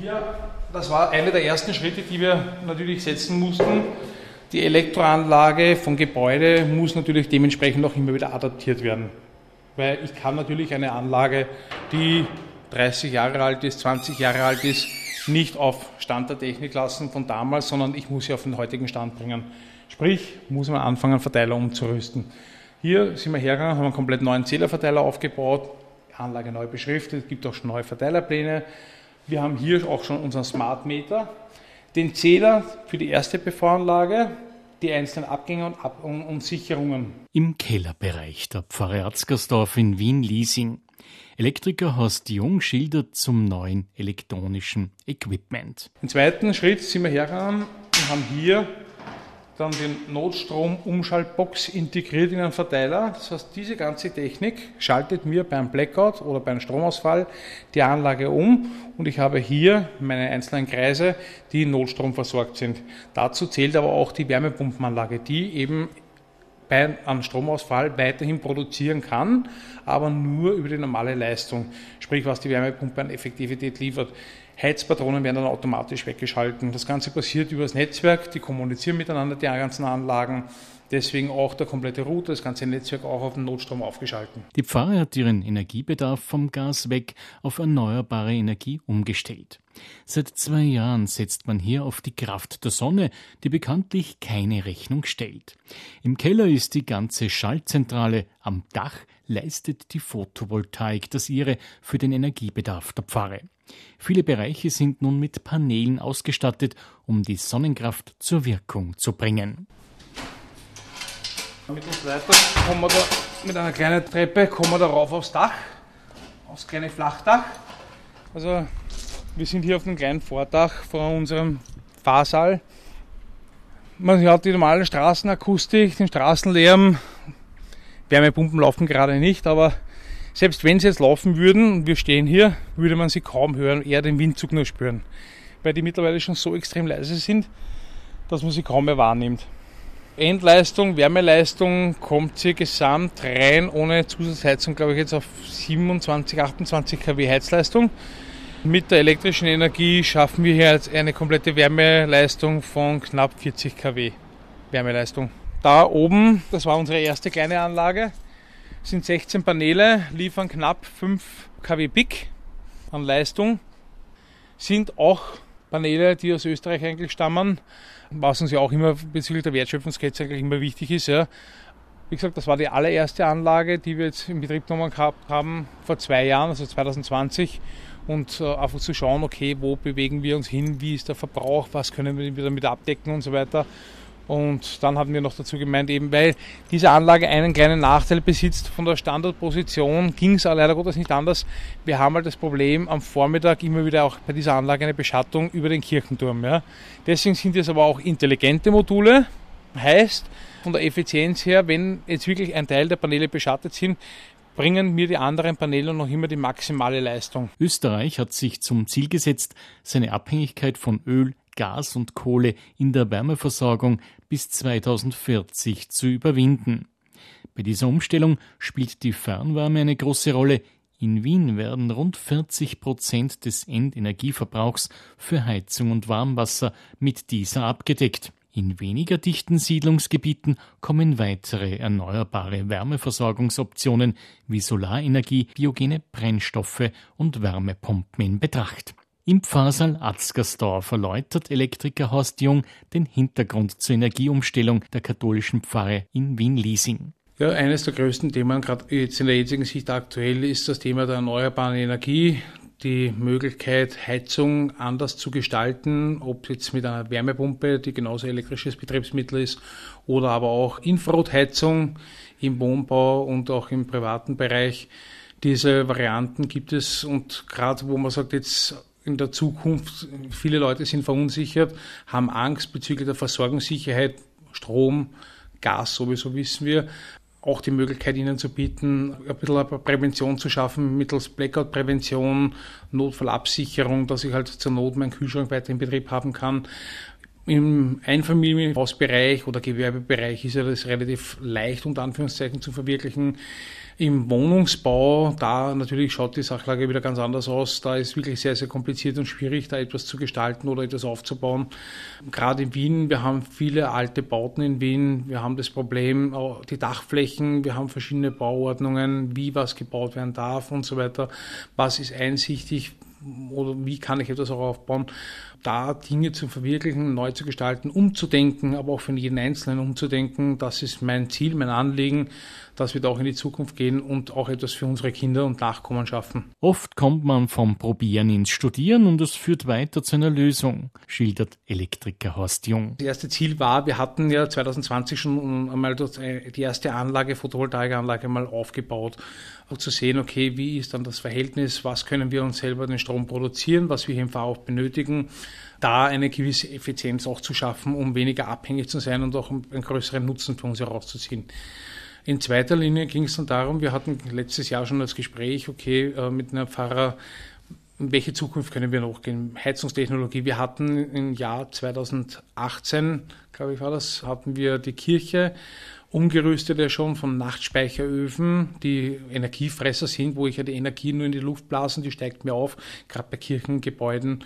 Hier, das war einer der ersten Schritte, die wir natürlich setzen mussten. Die Elektroanlage vom Gebäude muss natürlich dementsprechend auch immer wieder adaptiert werden. Weil ich kann natürlich eine Anlage, die 30 Jahre alt ist, 20 Jahre alt ist, nicht auf Stand der Technik lassen von damals, sondern ich muss sie auf den heutigen Stand bringen. Sprich, muss man anfangen, Verteiler umzurüsten. Hier sind wir hergegangen, haben einen komplett neuen Zählerverteiler aufgebaut, Anlage neu beschriftet, es gibt auch schon neue Verteilerpläne. Wir haben hier auch schon unseren Smart Meter, den Zähler für die erste PV-Anlage, die einzelnen Abgänge und, Ab und, Sicherungen. Im Kellerbereich der Pfarre Erzgersdorf in Wien-Liesing. Elektriker Horst Jung schildert zum neuen elektronischen Equipment. Im zweiten Schritt sind wir hergegangen und haben hier dann den Notstrom-Umschaltbox integriert in einen Verteiler. Das heißt, diese ganze Technik schaltet mir beim Blackout oder beim Stromausfall die Anlage um und ich habe hier meine einzelnen Kreise, die Notstrom versorgt sind. Dazu zählt aber auch die Wärmepumpenanlage, die eben bei einem Stromausfall weiterhin produzieren kann, aber nur über die normale Leistung, sprich was die Wärmepumpe an Effektivität liefert. Heizpatronen werden dann automatisch weggeschalten. Das Ganze passiert über das Netzwerk, die kommunizieren miteinander, die ganzen Anlagen. Deswegen auch der komplette Router, das ganze Netzwerk auch auf den Notstrom aufgeschalten. Die Pfarre hat ihren Energiebedarf vom Gas weg auf erneuerbare Energie umgestellt. Seit zwei Jahren setzt man hier auf die Kraft der Sonne, die bekanntlich keine Rechnung stellt. Im Keller ist die ganze Schaltzentrale, am Dach leistet die Photovoltaik das ihre für den Energiebedarf der Pfarre. Viele Bereiche sind nun mit Paneelen ausgestattet, um die Sonnenkraft zur Wirkung zu bringen. Mit uns weiter kommen wir da mit einer kleinen Treppe kommen wir da rauf aufs Dach, aufs kleine Flachdach. Also wir sind hier auf dem kleinen Vordach vor unserem Fahrsaal. Man hört die normale Straßenakustik, den Straßenlärm. Wärmepumpen laufen gerade nicht, aber selbst wenn sie jetzt laufen würden und wir stehen hier, würde man sie kaum hören, eher den Windzug nur spüren. Weil die mittlerweile schon so extrem leise sind, dass man sie kaum mehr wahrnimmt. Endleistung, Wärmeleistung kommt hier gesamt rein ohne Zusatzheizung, glaube ich, jetzt auf 27, 28 kW Heizleistung. Mit der elektrischen Energie schaffen wir hier jetzt eine komplette Wärmeleistung von knapp 40 kW Wärmeleistung. Da oben, das war unsere erste kleine Anlage, sind 16 Paneele, liefern knapp 5 kW Peak an Leistung, sind auch Paneele, die aus Österreich eigentlich stammen, was uns ja auch immer bezüglich der Wertschöpfungskette eigentlich immer wichtig ist. Ja. Wie gesagt, das war die allererste Anlage, die wir jetzt in Betrieb genommen haben vor zwei Jahren, also 2020. Und äh, einfach zu schauen, okay, wo bewegen wir uns hin, wie ist der Verbrauch, was können wir damit abdecken und so weiter. Und dann haben wir noch dazu gemeint, eben weil diese Anlage einen kleinen Nachteil besitzt von der Standardposition, ging es leider Gottes nicht anders. Wir haben halt das Problem am Vormittag immer wieder auch bei dieser Anlage eine Beschattung über den Kirchenturm. Ja. Deswegen sind es aber auch intelligente Module, heißt von der Effizienz her, wenn jetzt wirklich ein Teil der Paneele beschattet sind, bringen mir die anderen Paneele noch immer die maximale Leistung. Österreich hat sich zum Ziel gesetzt, seine Abhängigkeit von Öl, Gas und Kohle in der Wärmeversorgung bis 2040 zu überwinden. Bei dieser Umstellung spielt die Fernwärme eine große Rolle. In Wien werden rund 40 Prozent des Endenergieverbrauchs für Heizung und Warmwasser mit dieser abgedeckt. In weniger dichten Siedlungsgebieten kommen weitere erneuerbare Wärmeversorgungsoptionen wie Solarenergie, biogene Brennstoffe und Wärmepumpen in Betracht. Im Pfarrsaal Atzgersdorf erläutert Elektriker Horst Jung den Hintergrund zur Energieumstellung der katholischen Pfarre in Wien-Liesing. Ja, eines der größten Themen, gerade jetzt in der jetzigen Sicht aktuell, ist das Thema der erneuerbaren Energie, die Möglichkeit, Heizung anders zu gestalten, ob jetzt mit einer Wärmepumpe, die genauso elektrisches Betriebsmittel ist, oder aber auch Infrarotheizung im Wohnbau und auch im privaten Bereich. Diese Varianten gibt es und gerade wo man sagt, jetzt in der Zukunft, viele Leute sind verunsichert, haben Angst bezüglich der Versorgungssicherheit, Strom, Gas sowieso wissen wir, auch die Möglichkeit ihnen zu bieten, ein bisschen Prävention zu schaffen mittels Blackout-Prävention, Notfallabsicherung, dass ich halt zur Not meinen Kühlschrank weiter in Betrieb haben kann. Im Einfamilienhausbereich oder Gewerbebereich ist ja das relativ leicht unter Anführungszeichen zu verwirklichen. Im Wohnungsbau, da natürlich schaut die Sachlage wieder ganz anders aus. Da ist wirklich sehr, sehr kompliziert und schwierig, da etwas zu gestalten oder etwas aufzubauen. Gerade in Wien, wir haben viele alte Bauten in Wien. Wir haben das Problem, die Dachflächen, wir haben verschiedene Bauordnungen, wie was gebaut werden darf und so weiter. Was ist einsichtig, oder wie kann ich etwas auch aufbauen, da Dinge zu verwirklichen, neu zu gestalten, umzudenken, aber auch für jeden Einzelnen umzudenken. Das ist mein Ziel, mein Anliegen, dass wir da auch in die Zukunft gehen und auch etwas für unsere Kinder und Nachkommen schaffen. Oft kommt man vom Probieren ins Studieren und es führt weiter zu einer Lösung, schildert Elektriker Horst Jung. Das erste Ziel war, wir hatten ja 2020 schon einmal die erste Anlage, Photovoltaikanlage mal aufgebaut, um zu sehen, okay, wie ist dann das Verhältnis, was können wir uns selber den Strom produzieren, was wir hier im Fahrhof benötigen da eine gewisse Effizienz auch zu schaffen, um weniger abhängig zu sein und auch einen größeren Nutzen für uns herauszuziehen. In zweiter Linie ging es dann darum, wir hatten letztes Jahr schon das Gespräch, okay, äh, mit einem Pfarrer, in welche Zukunft können wir noch gehen? Heizungstechnologie. Wir hatten im Jahr 2018, glaube ich war das, hatten wir die Kirche umgerüstet ja schon von Nachtspeicheröfen, die Energiefresser sind, wo ich ja die Energie nur in die Luft blasen, die steigt mir auf, gerade bei Kirchengebäuden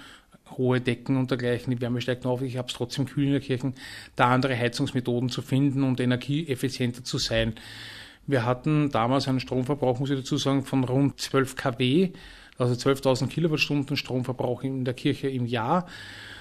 hohe Decken und dergleichen, die Wärme steigt auf, ich habe es trotzdem kühl in der Kirche, da andere Heizungsmethoden zu finden und energieeffizienter zu sein. Wir hatten damals einen Stromverbrauch, muss ich dazu sagen, von rund 12 kW, also 12.000 Kilowattstunden Stromverbrauch in der Kirche im Jahr.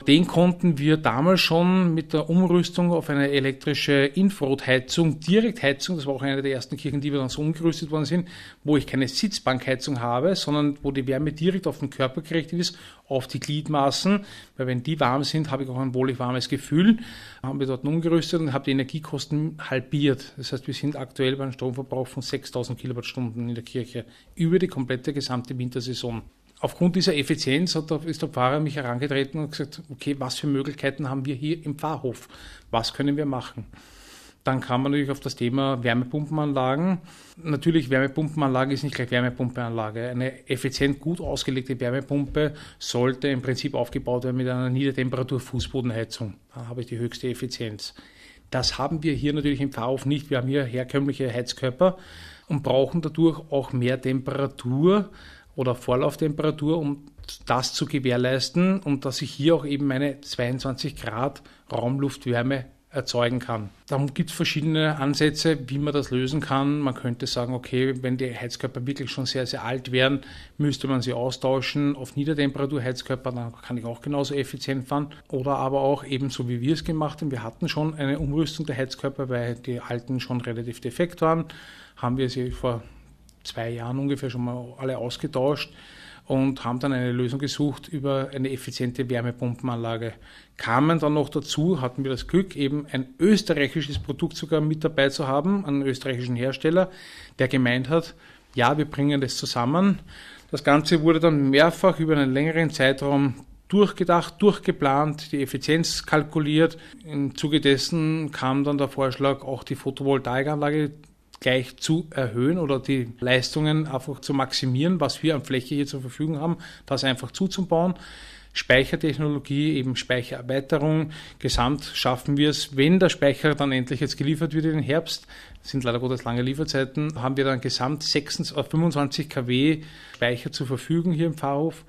Den konnten wir damals schon mit der Umrüstung auf eine elektrische Infrarotheizung, Direktheizung, das war auch eine der ersten Kirchen, die wir dann so umgerüstet worden sind, wo ich keine Sitzbankheizung habe, sondern wo die Wärme direkt auf den Körper gerichtet ist, auf die Gliedmaßen, weil wenn die warm sind, habe ich auch ein wohlig warmes Gefühl. Haben wir dort umgerüstet und haben die Energiekosten halbiert. Das heißt, wir sind aktuell bei einem Stromverbrauch von 6000 Kilowattstunden in der Kirche über die komplette gesamte Wintersaison aufgrund dieser Effizienz hat, ist der Pfarrer mich herangetreten und gesagt, okay, was für Möglichkeiten haben wir hier im Pfarrhof? Was können wir machen? Dann kam man natürlich auf das Thema Wärmepumpenanlagen. Natürlich, Wärmepumpenanlage ist nicht gleich Wärmepumpenanlage. Eine effizient gut ausgelegte Wärmepumpe sollte im Prinzip aufgebaut werden mit einer Niedertemperatur-Fußbodenheizung. Da habe ich die höchste Effizienz. Das haben wir hier natürlich im Pfarrhof nicht. Wir haben hier herkömmliche Heizkörper und brauchen dadurch auch mehr Temperatur oder Vorlauftemperatur, um das zu gewährleisten und dass ich hier auch eben meine 22 Grad Raumluftwärme erzeugen kann. Darum gibt es verschiedene Ansätze, wie man das lösen kann. Man könnte sagen, okay, wenn die Heizkörper wirklich schon sehr, sehr alt wären, müsste man sie austauschen auf Niedertemperatur-Heizkörper, dann kann ich auch genauso effizient fahren. Oder aber auch eben so, wie wir es gemacht haben. Wir hatten schon eine Umrüstung der Heizkörper, weil die alten schon relativ defekt waren. Haben wir sie vor zwei Jahren ungefähr schon mal alle ausgetauscht und haben dann eine Lösung gesucht über eine effiziente Wärmepumpenanlage. Kamen dann noch dazu, hatten wir das Glück, eben ein österreichisches Produkt sogar mit dabei zu haben, einen österreichischen Hersteller, der gemeint hat, ja, wir bringen das zusammen. Das Ganze wurde dann mehrfach über einen längeren Zeitraum durchgedacht, durchgeplant, die Effizienz kalkuliert. Im Zuge dessen kam dann der Vorschlag, auch die Photovoltaikanlage gleich zu erhöhen oder die Leistungen einfach zu maximieren, was wir an Fläche hier zur Verfügung haben, das einfach zuzubauen. Speichertechnologie, eben Speichererweiterung. Gesamt schaffen wir es, wenn der Speicher dann endlich jetzt geliefert wird den Herbst, sind leider Gottes lange Lieferzeiten, haben wir dann gesamt 26, 25 kW Speicher zur Verfügung hier im Pfarrhof.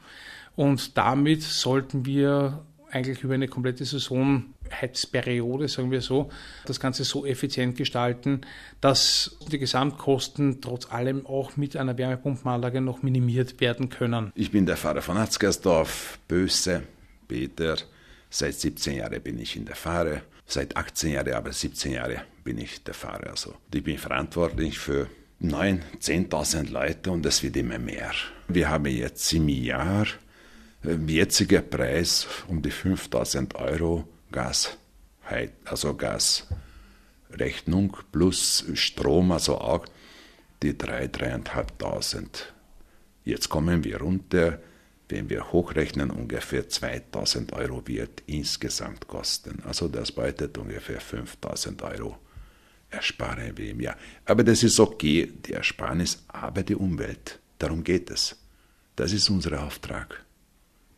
Und damit sollten wir eigentlich über eine komplette Saison Heizperiode, sagen wir so, das Ganze so effizient gestalten, dass die Gesamtkosten trotz allem auch mit einer Wärmepumpenanlage noch minimiert werden können. Ich bin der Pfarrer von Atzgersdorf, Böse, Peter. Seit 17 Jahren bin ich in der Pfarre. Seit 18 Jahren, aber 17 Jahre bin ich der Pfarrer. Also ich bin verantwortlich für 9.000, 10.000 Leute und es wird immer mehr. Wir haben jetzt im Jahr jetziger Preis um die 5000 Euro Gas, also Gasrechnung plus Strom, also auch die 3.000, 3.500. Jetzt kommen wir runter, wenn wir hochrechnen, ungefähr 2000 Euro wird insgesamt kosten. Also das bedeutet ungefähr 5000 Euro ersparen wir im Jahr. Aber das ist okay, die Ersparnis, aber die Umwelt. Darum geht es. Das ist unser Auftrag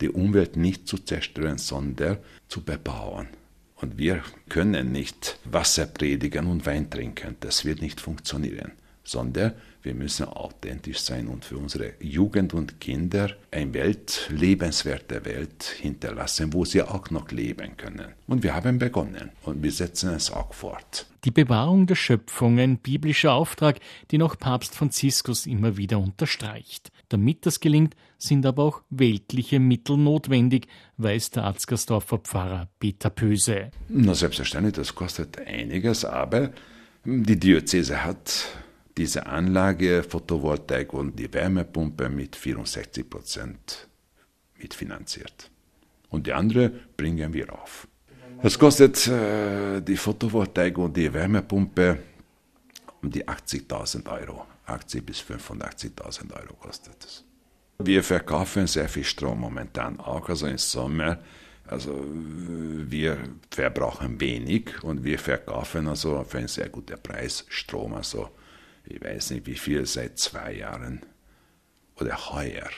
die Umwelt nicht zu zerstören, sondern zu bebauen. Und wir können nicht Wasser predigen und Wein trinken. Das wird nicht funktionieren, sondern wir müssen authentisch sein und für unsere Jugend und Kinder eine Welt, lebenswerte Welt hinterlassen, wo sie auch noch leben können. Und wir haben begonnen und wir setzen es auch fort. Die Bewahrung der Schöpfung, ein biblischer Auftrag, den auch Papst Franziskus immer wieder unterstreicht. Damit das gelingt, sind aber auch weltliche Mittel notwendig, weiß der Arzgersdorfer Pfarrer Peter Pöse. Na, selbstverständlich, das kostet einiges, aber die Diözese hat diese Anlage, Photovoltaik und die Wärmepumpe mit 64 Prozent mitfinanziert. Und die andere bringen wir auf. Es kostet äh, die Photovoltaik und die Wärmepumpe um die 80.000 Euro. 80 bis 85.000 Euro kostet es. Wir verkaufen sehr viel Strom momentan auch, also im Sommer. Also wir verbrauchen wenig und wir verkaufen also für einen sehr guten Preis Strom. Also ich weiß nicht wie viel, seit zwei Jahren oder heuer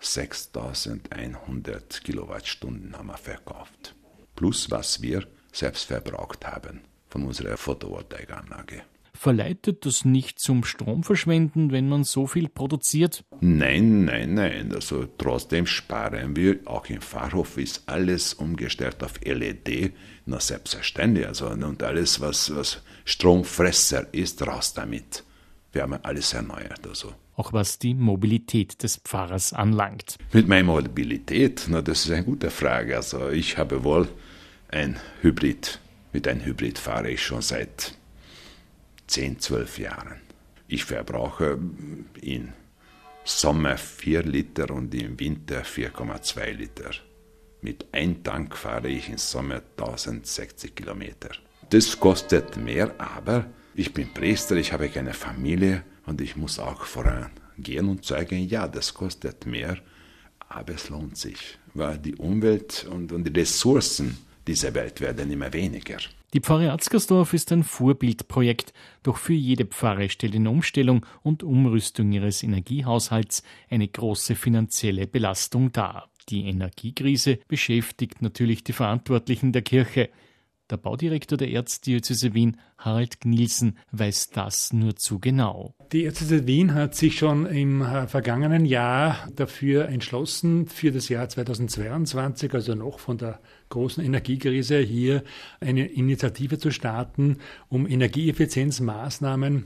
6100 Kilowattstunden haben wir verkauft. Plus was wir selbst verbraucht haben von unserer Photovoltaikanlage. Verleitet das nicht zum Stromverschwenden, wenn man so viel produziert? Nein, nein, nein. Also trotzdem sparen wir. Auch im Fahrhof ist alles umgestellt auf LED. Na selbstverständlich. Also, und alles, was, was Stromfresser ist, raus damit. Wir haben alles erneuert. Also. Auch was die Mobilität des Pfarrers anlangt. Mit meiner Mobilität, na, das ist eine gute Frage. Also ich habe wohl ein Hybrid. Mit einem Hybrid fahre ich schon seit 10, 12 Jahren. Ich verbrauche im Sommer 4 Liter und im Winter 4,2 Liter. Mit einem Tank fahre ich im Sommer 1060 Kilometer. Das kostet mehr, aber ich bin Priester, ich habe keine Familie und ich muss auch vorangehen und zeigen, ja, das kostet mehr, aber es lohnt sich, weil die Umwelt und, und die Ressourcen dieser Welt werden immer weniger. Die Pfarre Atzgersdorf ist ein Vorbildprojekt, doch für jede Pfarre stellt eine Umstellung und Umrüstung ihres Energiehaushalts eine große finanzielle Belastung dar. Die Energiekrise beschäftigt natürlich die Verantwortlichen der Kirche. Der Baudirektor der Erzdiözese Wien, Harald Gnielsen, weiß das nur zu genau. Die Diözese Wien hat sich schon im äh, vergangenen Jahr dafür entschlossen, für das Jahr 2022, also noch von der großen Energiekrise, hier eine Initiative zu starten, um Energieeffizienzmaßnahmen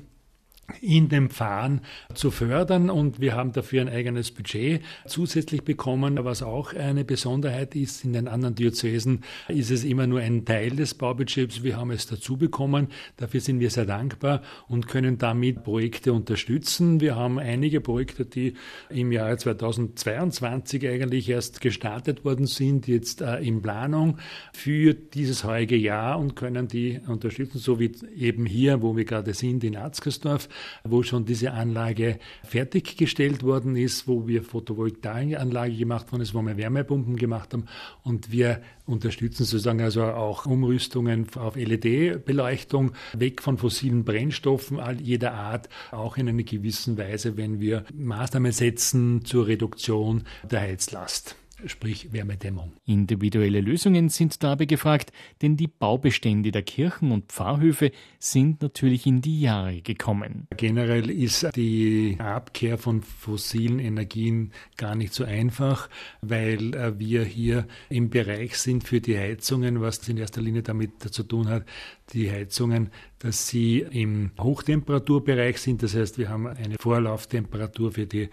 in dem Fahren zu fördern und wir haben dafür ein eigenes Budget zusätzlich bekommen, was auch eine Besonderheit ist. In den anderen Diözesen ist es immer nur ein Teil des Baubudgets. Wir haben es dazu bekommen. Dafür sind wir sehr dankbar und können damit Projekte unterstützen. Wir haben einige Projekte, die im Jahre 2022 eigentlich erst gestartet worden sind, jetzt äh, in Planung für dieses heutige Jahr und können die unterstützen, so wie eben hier, wo wir gerade sind, in Arzgersdorf wo schon diese Anlage fertiggestellt worden ist, wo wir Photovoltaikanlage gemacht worden ist, wo wir Wärmepumpen gemacht haben. Und wir unterstützen sozusagen also auch Umrüstungen auf LED-Beleuchtung, weg von fossilen Brennstoffen jeder Art, auch in einer gewissen Weise, wenn wir Maßnahmen setzen zur Reduktion der Heizlast sprich Wärmedämmung. Individuelle Lösungen sind dabei gefragt, denn die Baubestände der Kirchen und Pfarrhöfe sind natürlich in die Jahre gekommen. Generell ist die Abkehr von fossilen Energien gar nicht so einfach, weil äh, wir hier im Bereich sind für die Heizungen, was in erster Linie damit zu tun hat, die Heizungen, dass sie im Hochtemperaturbereich sind. Das heißt, wir haben eine Vorlauftemperatur für die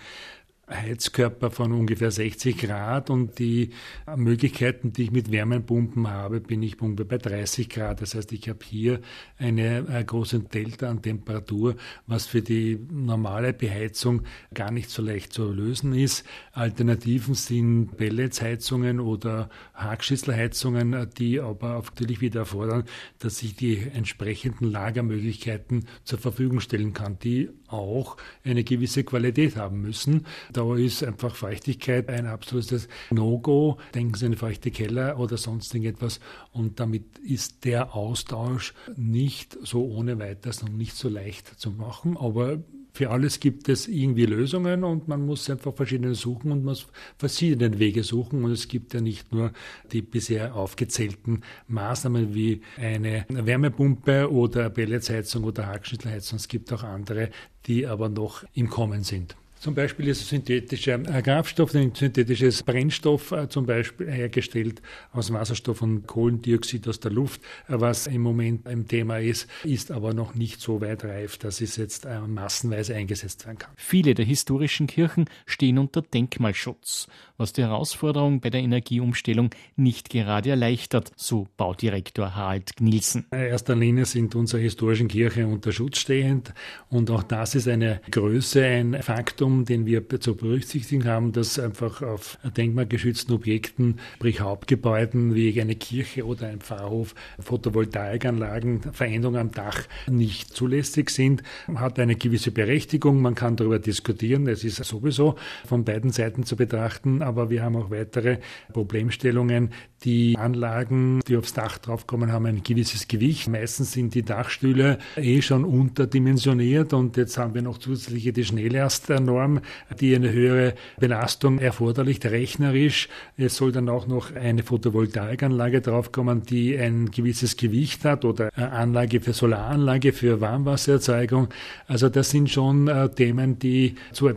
Heizkörper von ungefähr 60 Grad und die Möglichkeiten, die ich mit Wärmepumpen habe, bin ich bei 30 Grad. Das heißt, ich habe hier eine, eine große Delta an Temperatur, was für die normale Beheizung gar nicht so leicht zu lösen ist. Alternativen sind Pelletsheizungen oder Hackschüsselheizungen, die aber natürlich wieder erfordern, dass ich die entsprechenden Lagermöglichkeiten zur Verfügung stellen kann, die auch eine gewisse Qualität haben müssen. Da ist einfach Feuchtigkeit ein absolutes No-Go. Denken Sie an feuchte Keller oder sonst irgendetwas. Und damit ist der Austausch nicht so ohne weiteres und nicht so leicht zu machen. Aber Für alles gibt es irgendwie Lösungen und man muss einfach verschiedene suchen und muss verschiedene Wege suchen. Und es gibt ja nicht nur die bisher aufgezählten Maßnahmen wie eine Wärmepumpe oder Pelletsheizung oder Hackschnittelheizung. Es gibt auch andere, die aber noch im Kommen sind. Zum Beispiel ist synthetischer Kraftstoff, ein synthetisches Brennstoff äh, zum Beispiel hergestellt aus Wasserstoff und Kohlendioxid aus der Luft, äh, was im Moment ein Thema ist, ist aber noch nicht so weit reif, dass es jetzt äh, massenweise eingesetzt werden kann. Viele der historischen Kirchen stehen unter Denkmalschutz, was die Herausforderung bei der Energieumstellung nicht gerade erleichtert, so Baudirektor Harald Gnilsen. In erster Linie sind unsere historischen Kirchen unter Schutz stehend und auch das ist eine Größe, ein Faktum, Faktum, den wir zu berücksichtigen haben, dass einfach auf denkmalgeschützten Objekten, sprich Hauptgebäuden wie eine Kirche oder ein Pfarrhof, Photovoltaikanlagen, Veränderungen am Dach nicht zulässig sind, hat eine gewisse Berechtigung. Man kann darüber diskutieren. Es ist sowieso von beiden Seiten zu betrachten, aber wir haben auch weitere Problemstellungen. Die Anlagen, die aufs Dach draufkommen, haben ein gewisses Gewicht. Meistens sind die Dachstühle eh schon unterdimensioniert und jetzt haben wir noch zusätzliche die Schnelllastnorm Form, die eine höhere Belastung erforderlich, rechnerisch. Es soll dann auch noch eine Photovoltaikanlage draufkommen, die ein gewisses Gewicht hat oder Anlage für Solaranlage, für Warmwassererzeugung. Also das sind schon äh, Themen, die zu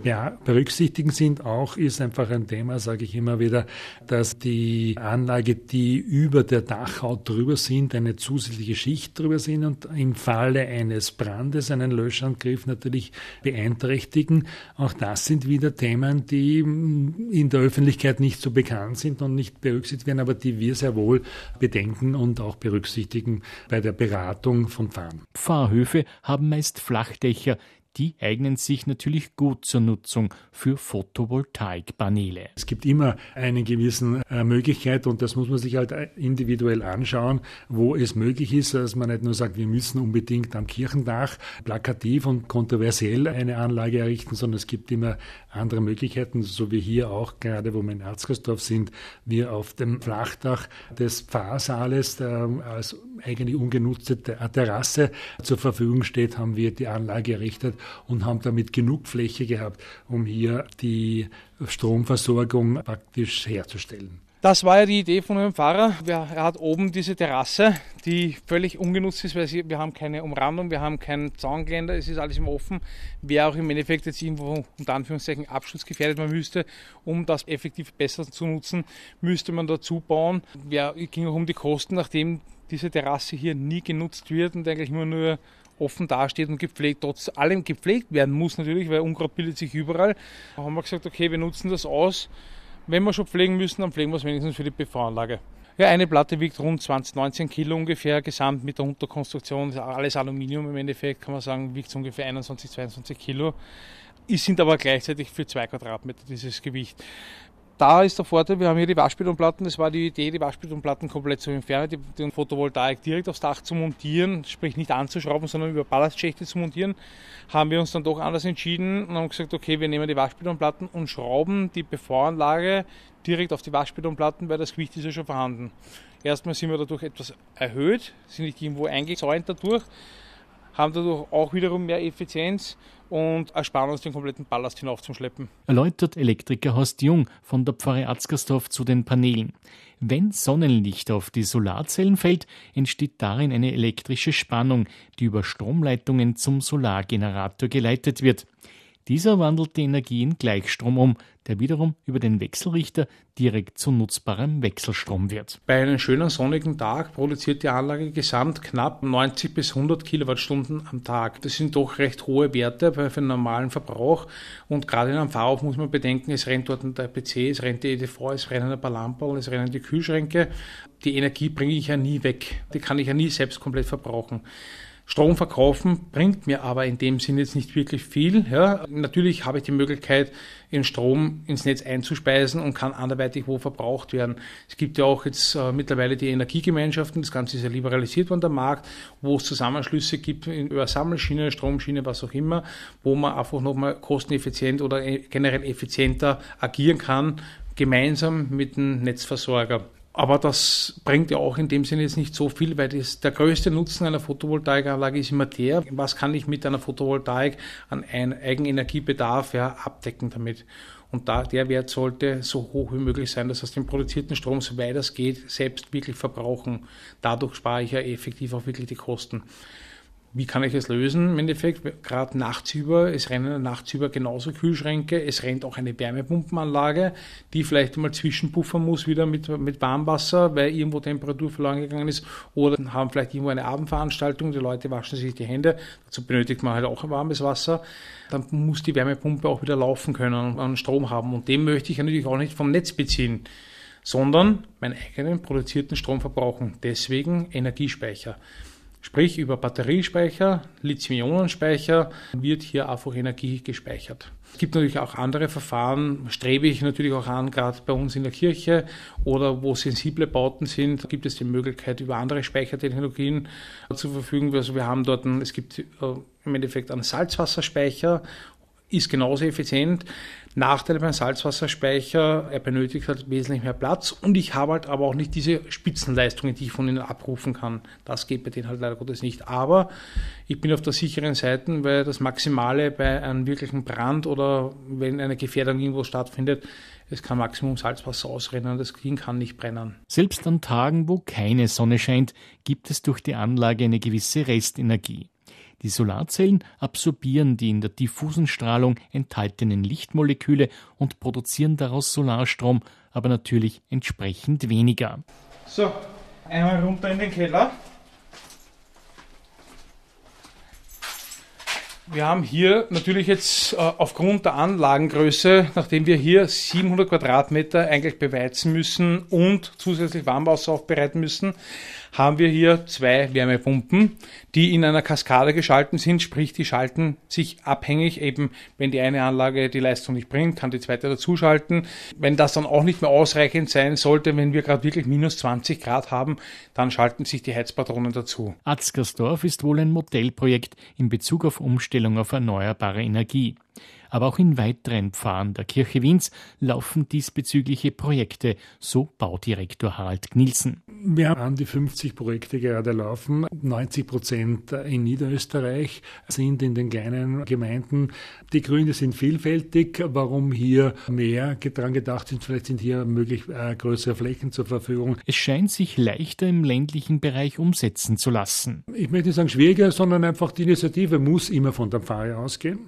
berücksichtigen sind. Auch ist einfach ein Thema, sage ich immer wieder, dass die Anlage, die über der Dachhaut drüber sind, eine zusätzliche Schicht drüber sind und im Falle eines Brandes einen Löschangriff natürlich beeinträchtigen. Auch das sind wieder Themen, die in der Öffentlichkeit nicht so bekannt sind und nicht berücksichtigt werden, aber die wir sehr wohl bedenken und auch berücksichtigen bei der Beratung von Farmen. Pfarrhöfe haben meist Flachdächer, die eignen sich natürlich gut zur Nutzung für Photovoltaikpaneele. Es gibt immer eine gewisse äh, Möglichkeit und das muss man sich halt äh, individuell anschauen, wo es möglich ist, dass man nicht nur sagt, wir müssen unbedingt am Kirchendach plakativ und kontroversiell eine Anlage errichten, sondern es gibt immer andere Möglichkeiten, so wie hier auch gerade, wo wir in Erzgersdorf sind, wir auf dem Flachdach des Pfarrsaales der als eigentlich ungenutzte Terrasse zur Verfügung steht, haben wir die Anlage errichtet und haben damit genug Fläche gehabt, um hier die Stromversorgung praktisch herzustellen. Das war ja die Idee von einem Fahrer. Er hat oben diese Terrasse, die völlig ungenutzt ist, weil wir haben keine Umrandung, wir haben kein Zaungeländer, es ist alles im Offen. Wäre auch im Endeffekt jetzt irgendwo unter Anführungszeichen abschutzgefährdet. Man müsste, um das effektiv besser zu nutzen, müsste man dazu bauen. Ja, ging auch um die Kosten, nachdem diese Terrasse hier nie genutzt wird und eigentlich immer nur offen dasteht und gepflegt, trotz allem gepflegt werden muss natürlich, weil Unkraut bildet sich überall. Da haben wir gesagt, okay, wir nutzen das aus. Wenn wir schon pflegen müssen, dann pflegen wir es wenigstens für die PV-Anlage. Ja, eine Platte wiegt rund 20, 19 Kilo ungefähr, gesamt mit der Unterkonstruktion, alles Aluminium im Endeffekt, kann man sagen, wiegt ungefähr 21, 22 Kilo. Es sind aber gleichzeitig für zwei Quadratmeter dieses Gewicht da ist der Vorteil, wir haben hier die Waschbetonplatten. Das war die Idee, die Waschbetonplatten komplett zu entfernen, die, die Photovoltaik direkt aufs Dach zu montieren, sprich nicht anzuschrauben, sondern über Ballastschächte zu montieren. Haben wir uns dann doch anders entschieden und haben gesagt, okay, wir nehmen die Waschbetonplatten und schrauben die PV-Anlage direkt auf die Waschbetonplatten, weil das Gewicht ist ja schon vorhanden. Erstmal sind wir dadurch etwas erhöht, sind nicht irgendwo eingezäunt dadurch, haben dadurch auch wiederum mehr Effizienz und ersparen uns den kompletten Ballast hinauf zum Schleppen. Erläutert Elektriker Horst Jung von der Pfarre Atzgersdorf zu den Paneelen. Wenn Sonnenlicht auf die Solarzellen fällt, entsteht darin eine elektrische Spannung, die über Stromleitungen zum Solargenerator geleitet wird. Dieser wandelt die Energie in Gleichstrom um, der wiederum über den Wechselrichter direkt zu nutzbarem Wechselstrom wird. Bei einem schönen sonnigen Tag produziert die Anlage gesamt knapp 90 bis 100 Kilowattstunden am Tag. Das sind doch recht hohe Werte für einen normalen Verbrauch und gerade in einem Fahrhof muss man bedenken, es rennt dort der PC, es rennt die EDV, es rennen ein paar Lampen, es rennen die Kühlschränke. Die Energie bringe ich ja nie weg, die kann ich ja nie selbst komplett verbrauchen. Strom verkaufen bringt mir aber in dem Sinn jetzt nicht wirklich viel. Ja. Natürlich habe ich die Möglichkeit, den Strom ins Netz einzuspeisen und kann anderweitig wo verbraucht werden. Es gibt ja auch jetzt äh, mittlerweile die Energiegemeinschaften, das Ganze ist ja liberalisiert worden, der Markt, wo es Zusammenschlüsse gibt über Sammelschiene, Stromschiene, was auch immer, wo man einfach nochmal kosteneffizient oder generell effizienter agieren kann, gemeinsam mit dem Netzversorger. Aber das bringt ja auch in dem Sinne jetzt nicht so viel, weil das, der größte Nutzen einer Photovoltaikanlage ist immer der, was kann ich mit einer Photovoltaik an Eigenenergiebedarf ja, abdecken damit. Und da, der Wert sollte so hoch wie möglich sein, dass aus dem produzierten Strom, soweit es geht, selbst wirklich verbrauchen. Dadurch spare ich ja effektiv auch wirklich die Kosten. Wie kann ich es lösen? Im Endeffekt, gerade nachts über, es rennen nachts über genauso Kühlschränke, es rennt auch eine Wärmepumpenanlage, die vielleicht mal zwischenpuffern muss wieder mit, mit Warmwasser, weil irgendwo Temperatur verloren gegangen ist, oder haben vielleicht irgendwo eine Abendveranstaltung, die Leute waschen sich die Hände, dazu benötigt man halt auch warmes Wasser. Dann muss die Wärmepumpe auch wieder laufen können und Strom haben. Und den möchte ich natürlich auch nicht vom Netz beziehen sondern meinen eigenen produzierten Strom verbrauchen. Deswegen Energiespeicher. Sprich, über Batteriespeicher, Lithium-Ionen-Speicher wird hier einfach Energie gespeichert. Es gibt natürlich auch andere Verfahren, strebe ich natürlich auch an, gerade bei uns in der Kirche oder wo sensible Bauten sind, gibt es die Möglichkeit, über andere Speichertechnologien zu verfügen. Also wir haben dort, es gibt äh, im Endeffekt einen Salzwasserspeicher, ist genauso effizient. Nachteil beim Salzwasserspeicher, er benötigt halt wesentlich mehr Platz und ich habe halt aber auch nicht diese Spitzenleistungen, die ich von ihnen abrufen kann. Das geht bei denen halt leider Gottes nicht. Aber ich bin auf der sicheren Seite, weil das Maximale bei einem wirklichen Brand oder wenn eine Gefährdung irgendwo stattfindet, es kann Maximum Salzwasser ausrennen, das Ding kann nicht brennen. Selbst an Tagen, wo keine Sonne scheint, gibt es durch die Anlage eine gewisse Restenergie. Die Solarzellen absorbieren die in der diffusen Strahlung enthaltenen Lichtmoleküle und produzieren daraus Solarstrom, aber natürlich entsprechend weniger. So, einmal runter in den Keller. Wir haben hier natürlich jetzt äh, aufgrund der Anlagengröße, nachdem wir hier 700 Quadratmeter eigentlich beweizen müssen und zusätzlich Warmwasser aufbereiten müssen, haben wir hier zwei Wärmepumpen, die in einer Kaskade geschalten sind, sprich die schalten sich abhängig, eben wenn die eine Anlage die Leistung nicht bringt, kann die zweite dazuschalten. Wenn das dann auch nicht mehr ausreichend sein sollte, wenn wir gerade wirklich minus 20 Grad haben, dann schalten sich die Heizpatronen dazu. Atzgersdorf ist wohl ein Modellprojekt in Bezug auf Umstellung auf erneuerbare Energie. Aber auch in weiteren Pfarren der Kirche Wiens laufen diesbezügliche Projekte, so Baudirektor Harald Gnilsen. Wir haben an die 50 Projekte gerade laufen. 90 Prozent in Niederösterreich sind in den kleinen Gemeinden. Die Gründe sind vielfältig. Warum hier mehr dran gedacht sind, vielleicht sind hier möglich äh, größere Flächen zur Verfügung. Es scheint sich leichter im ländlichen Bereich umsetzen zu lassen. Ich möchte nicht sagen schwieriger, sondern einfach die Initiative muss immer von der Pfarre ausgehen.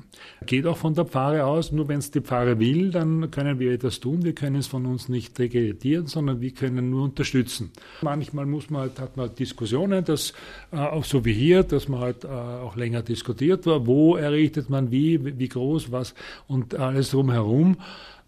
Geht auch von der Pfarre aus. Nur wenn es die Pfarre will, dann können wir etwas tun. Wir können es von uns nicht degradieren, sondern wir können nur unterstützen. Manchmal muss man halt, hat man halt Diskussionen, dass äh, auch so wie hier, dass man halt äh, auch länger diskutiert war, wo errichtet man wie, wie groß, was und alles drumherum.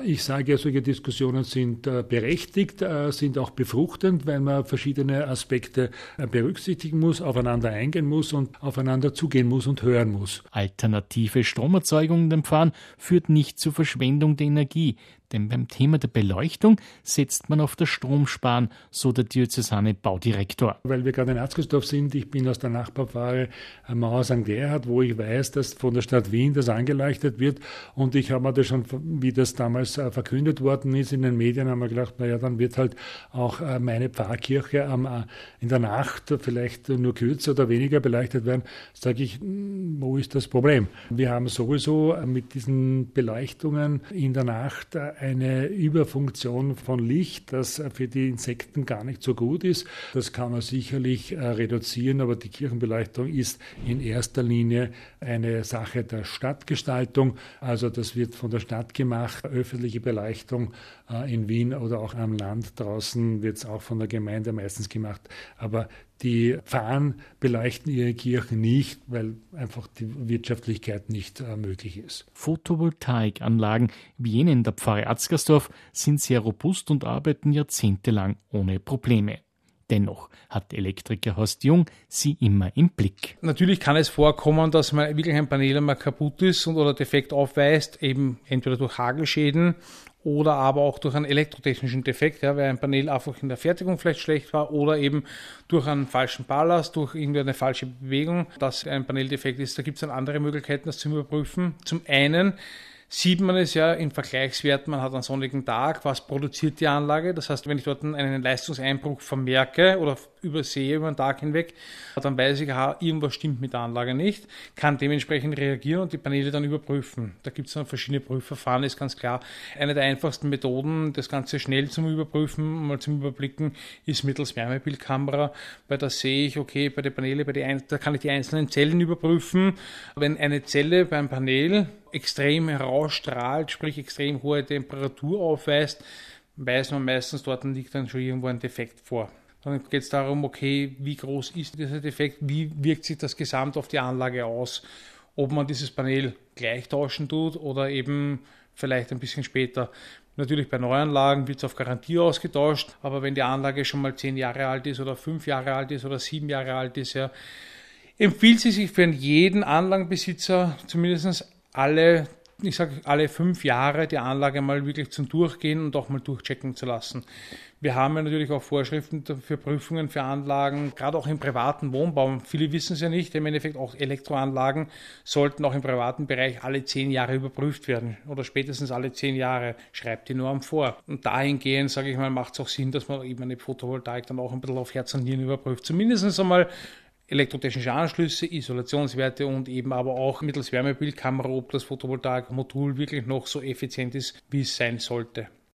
Ich sage, solche Diskussionen sind äh, berechtigt, äh, sind auch befruchtend, weil man verschiedene Aspekte äh, berücksichtigen muss, aufeinander eingehen muss und aufeinander zugehen muss und hören muss. Alternative Stromerzeugung in dem Fahren führt nicht zur Verschwendung der Energie, denn beim Thema der Beleuchtung setzt man auf das Stromsparen, so der diözesane Baudirektor. Weil wir gerade in Erzgersdorf sind, ich bin aus der Nachbarpfarre Mauer St. Gerhard, wo ich weiß, dass von der Stadt Wien das angeleuchtet wird. Und ich habe mir das schon, wie das damals äh, verkündet worden ist in den Medien, haben wir gedacht, naja, dann wird halt auch äh, meine Pfarrkirche äh, in der Nacht vielleicht nur kürzer oder weniger beleuchtet werden. Sage ich, hm, wo ist das Problem? Wir haben sowieso mit diesen Beleuchtungen in der Nacht eine Überfunktion von Licht, das für die Insekten gar nicht so gut ist. Das kann man sicherlich äh, reduzieren, aber die Kirchenbeleuchtung ist in erster Linie eine Sache der Stadtgestaltung. Also das wird von der Stadt gemacht. Öffentliche Beleuchtung äh, in Wien oder auch am Land draußen wird es auch von der Gemeinde meistens gemacht. Aber die Pfarren beleuchten ihre Kirchen nicht, weil einfach die Wirtschaftlichkeit nicht äh, möglich ist. Photovoltaikanlagen wie jene in der Pfarre Atzgersdorf sind sehr robust und arbeiten jahrzehntelang ohne Probleme. Dennoch hat Elektriker Horst Jung sie immer im Blick. Natürlich kann es vorkommen, dass mal wirklich ein Panel einmal kaputt ist und oder defekt aufweist, eben entweder durch Hagelschäden oder aber auch durch einen elektrotechnischen Defekt, ja, weil ein Panel einfach in der Fertigung vielleicht schlecht war oder eben durch einen falschen Ballast, durch irgendwie eine falsche Bewegung, dass ein Panel defekt ist. Da gibt es dann andere Möglichkeiten, das zu überprüfen. Zum einen sieht man es ja in Vergleichswerten, man hat einen sonnigen Tag, was produziert die Anlage. Das heißt, wenn ich dort einen Leistungseinbruch vermerke oder übersehe über den Tag hinweg, dann weiß ich, aha, irgendwas stimmt mit der Anlage nicht, kann dementsprechend reagieren und die Paneele dann überprüfen. Da gibt es dann verschiedene Prüfverfahren, ist ganz klar. Eine der einfachsten Methoden, das Ganze schnell zum Überprüfen, mal zum Überblicken, ist mittels Wärmebildkamera, weil da sehe ich, okay, bei den Paneelen, bei die, da kann ich die einzelnen Zellen überprüfen. Wenn eine Zelle beim Panel extrem herausstrahlt, sprich extrem hohe Temperatur aufweist, weiß man meistens, dort liegt dann schon irgendwo ein Defekt vor. Dann geht es darum, okay, wie groß ist dieser Defekt, wie wirkt sich das Gesamt auf die Anlage aus, ob man dieses Panel gleich tauschen tut oder eben vielleicht ein bisschen später. Natürlich bei Neuanlagen wird es auf Garantie ausgetauscht, aber wenn die Anlage schon mal zehn Jahre alt ist oder fünf Jahre alt ist oder sieben Jahre alt ist, ja, empfiehlt sie sich für jeden Anlagenbesitzer zumindest alle, ich sage alle fünf Jahre die Anlage mal wirklich zum Durchgehen und auch mal durchchecken zu lassen. Wir haben ja natürlich auch Vorschriften für Prüfungen für Anlagen, gerade auch im privaten Wohnbau. Viele wissen es ja nicht, im Endeffekt auch Elektroanlagen sollten auch im privaten Bereich alle zehn Jahre überprüft werden oder spätestens alle zehn Jahre, schreibt die Norm vor. Und dahingehend, sage ich mal, macht es auch Sinn, dass man eben eine Photovoltaik dann auch ein bisschen auf Herz und Nieren überprüft. Zumindest einmal elektrotechnische Anschlüsse, Isolationswerte und eben aber auch mittels Wärmebildkamera, ob das Photovoltaikmodul wirklich noch so effizient ist, wie es sein sollte.